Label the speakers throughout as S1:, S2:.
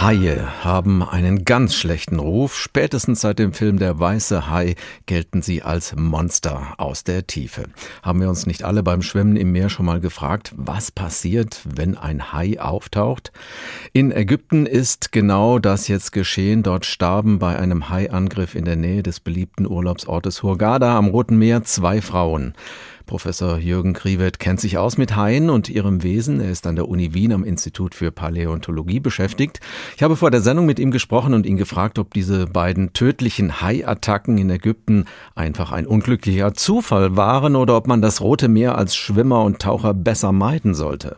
S1: Haie haben einen ganz schlechten Ruf. Spätestens seit dem Film Der weiße Hai gelten sie als Monster aus der Tiefe. Haben wir uns nicht alle beim Schwimmen im Meer schon mal gefragt, was passiert, wenn ein Hai auftaucht? In Ägypten ist genau das jetzt geschehen. Dort starben bei einem Haiangriff in der Nähe des beliebten Urlaubsortes Hurghada am Roten Meer zwei Frauen. Professor Jürgen Kriewet kennt sich aus mit Haien und ihrem Wesen. Er ist an der Uni Wien am Institut für Paläontologie beschäftigt. Ich habe vor der Sendung mit ihm gesprochen und ihn gefragt, ob diese beiden tödlichen Haiattacken in Ägypten einfach ein unglücklicher Zufall waren oder ob man das Rote Meer als Schwimmer und Taucher besser meiden sollte.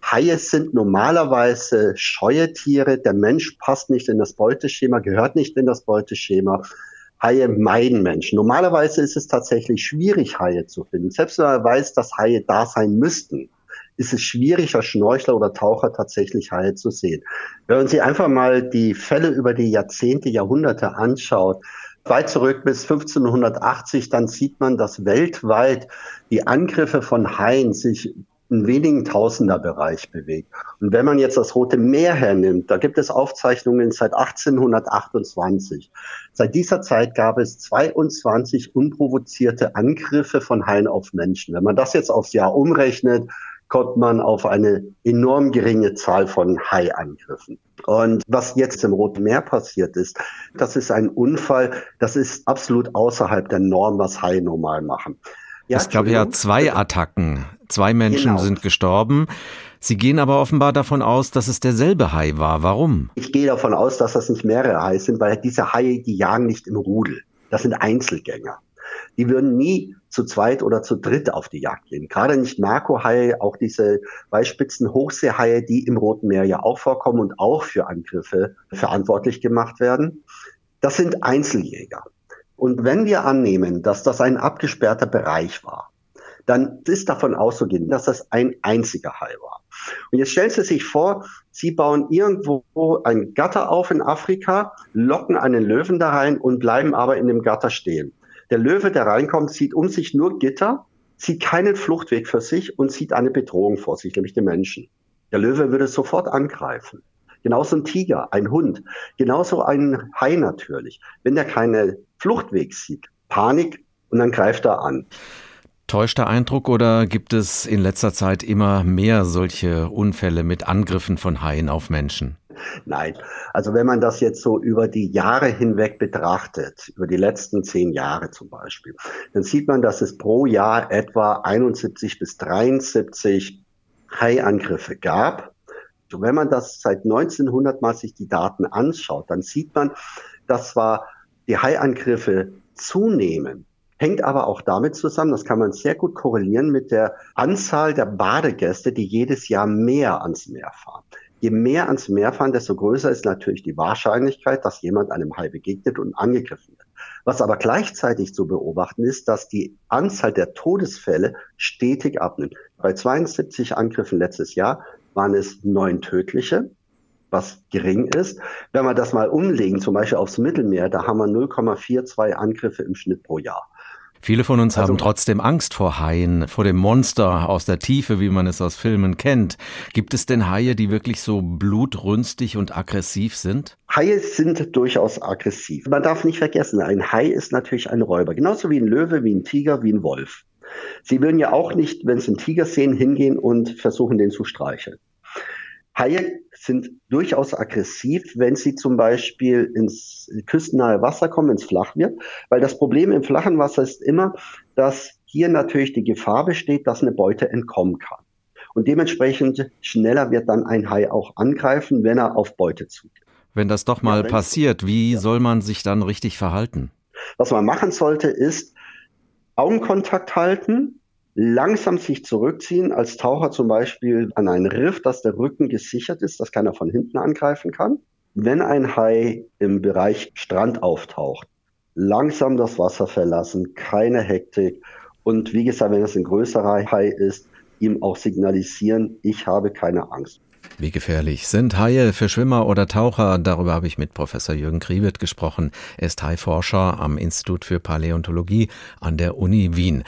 S2: Haie sind normalerweise scheue Tiere. Der Mensch passt nicht in das Beuteschema, gehört nicht in das Beuteschema. Haie meiden Menschen. Normalerweise ist es tatsächlich schwierig, Haie zu finden. Selbst wenn man weiß, dass Haie da sein müssten, ist es schwierig, als Schnorchler oder Taucher tatsächlich Haie zu sehen. Wenn man sich einfach mal die Fälle über die Jahrzehnte, Jahrhunderte anschaut, weit zurück bis 1580, dann sieht man, dass weltweit die Angriffe von Haien sich in wenigen Tausenderbereich bewegt. Und wenn man jetzt das Rote Meer hernimmt, da gibt es Aufzeichnungen seit 1828. Seit dieser Zeit gab es 22 unprovozierte Angriffe von Haien auf Menschen. Wenn man das jetzt aufs Jahr umrechnet, kommt man auf eine enorm geringe Zahl von Haiangriffen. Und was jetzt im Roten Meer passiert ist, das ist ein Unfall, das ist absolut außerhalb der Norm, was Haie normal machen.
S1: Ja, es gab ja zwei Attacken. Zwei Menschen genau. sind gestorben. Sie gehen aber offenbar davon aus, dass es derselbe Hai war. Warum?
S2: Ich gehe davon aus, dass das nicht mehrere Haie sind, weil diese Haie, die jagen nicht im Rudel. Das sind Einzelgänger. Die würden nie zu zweit oder zu dritt auf die Jagd gehen. Gerade nicht Narkohaie, auch diese Weißspitzen Hochseehaie, die im Roten Meer ja auch vorkommen und auch für Angriffe verantwortlich gemacht werden. Das sind Einzeljäger. Und wenn wir annehmen, dass das ein abgesperrter Bereich war, dann ist davon auszugehen, dass das ein einziger Hai war. Und jetzt stellen Sie sich vor, Sie bauen irgendwo ein Gatter auf in Afrika, locken einen Löwen da rein und bleiben aber in dem Gatter stehen. Der Löwe, der reinkommt, sieht um sich nur Gitter, sieht keinen Fluchtweg für sich und sieht eine Bedrohung vor sich, nämlich den Menschen. Der Löwe würde sofort angreifen. Genauso ein Tiger, ein Hund, genauso ein Hai natürlich. Wenn der keine Fluchtweg sieht, Panik und dann greift er an.
S1: Täuscht der Eindruck oder gibt es in letzter Zeit immer mehr solche Unfälle mit Angriffen von Haien auf Menschen?
S2: Nein, also wenn man das jetzt so über die Jahre hinweg betrachtet, über die letzten zehn Jahre zum Beispiel, dann sieht man, dass es pro Jahr etwa 71 bis 73 Haiangriffe gab. Und wenn man das seit 1900 mal sich die Daten anschaut, dann sieht man, dass zwar die Haiangriffe zunehmen, hängt aber auch damit zusammen, das kann man sehr gut korrelieren mit der Anzahl der Badegäste, die jedes Jahr mehr ans Meer fahren. Je mehr ans Meer fahren, desto größer ist natürlich die Wahrscheinlichkeit, dass jemand einem Hai begegnet und angegriffen wird. Was aber gleichzeitig zu beobachten ist, dass die Anzahl der Todesfälle stetig abnimmt. Bei 72 Angriffen letztes Jahr waren es neun tödliche, was gering ist. Wenn wir das mal umlegen, zum Beispiel aufs Mittelmeer, da haben wir 0,42 Angriffe im Schnitt pro Jahr.
S1: Viele von uns also, haben trotzdem Angst vor Haien, vor dem Monster aus der Tiefe, wie man es aus Filmen kennt. Gibt es denn Haie, die wirklich so blutrünstig und aggressiv sind?
S2: Haie sind durchaus aggressiv. Man darf nicht vergessen, ein Hai ist natürlich ein Räuber. Genauso wie ein Löwe, wie ein Tiger, wie ein Wolf. Sie würden ja auch nicht, wenn Sie einen Tiger sehen, hingehen und versuchen, den zu streicheln. Haie sind durchaus aggressiv, wenn sie zum Beispiel ins küstennahe Wasser kommen, ins Flach wird, weil das Problem im flachen Wasser ist immer, dass hier natürlich die Gefahr besteht, dass eine Beute entkommen kann. Und dementsprechend schneller wird dann ein Hai auch angreifen, wenn er auf Beute zugeht.
S1: Wenn das doch mal ja, passiert, wie ja. soll man sich dann richtig verhalten?
S2: Was man machen sollte, ist Augenkontakt halten, langsam sich zurückziehen, als Taucher zum Beispiel an einen Riff, dass der Rücken gesichert ist, dass keiner von hinten angreifen kann. Wenn ein Hai im Bereich Strand auftaucht, langsam das Wasser verlassen, keine Hektik und wie gesagt, wenn es ein größerer Hai ist, ihm auch signalisieren, ich habe keine Angst.
S1: Wie gefährlich sind Haie für Schwimmer oder Taucher? Darüber habe ich mit Professor Jürgen Kriewet gesprochen. Er ist Haiforscher am Institut für Paläontologie an der Uni Wien.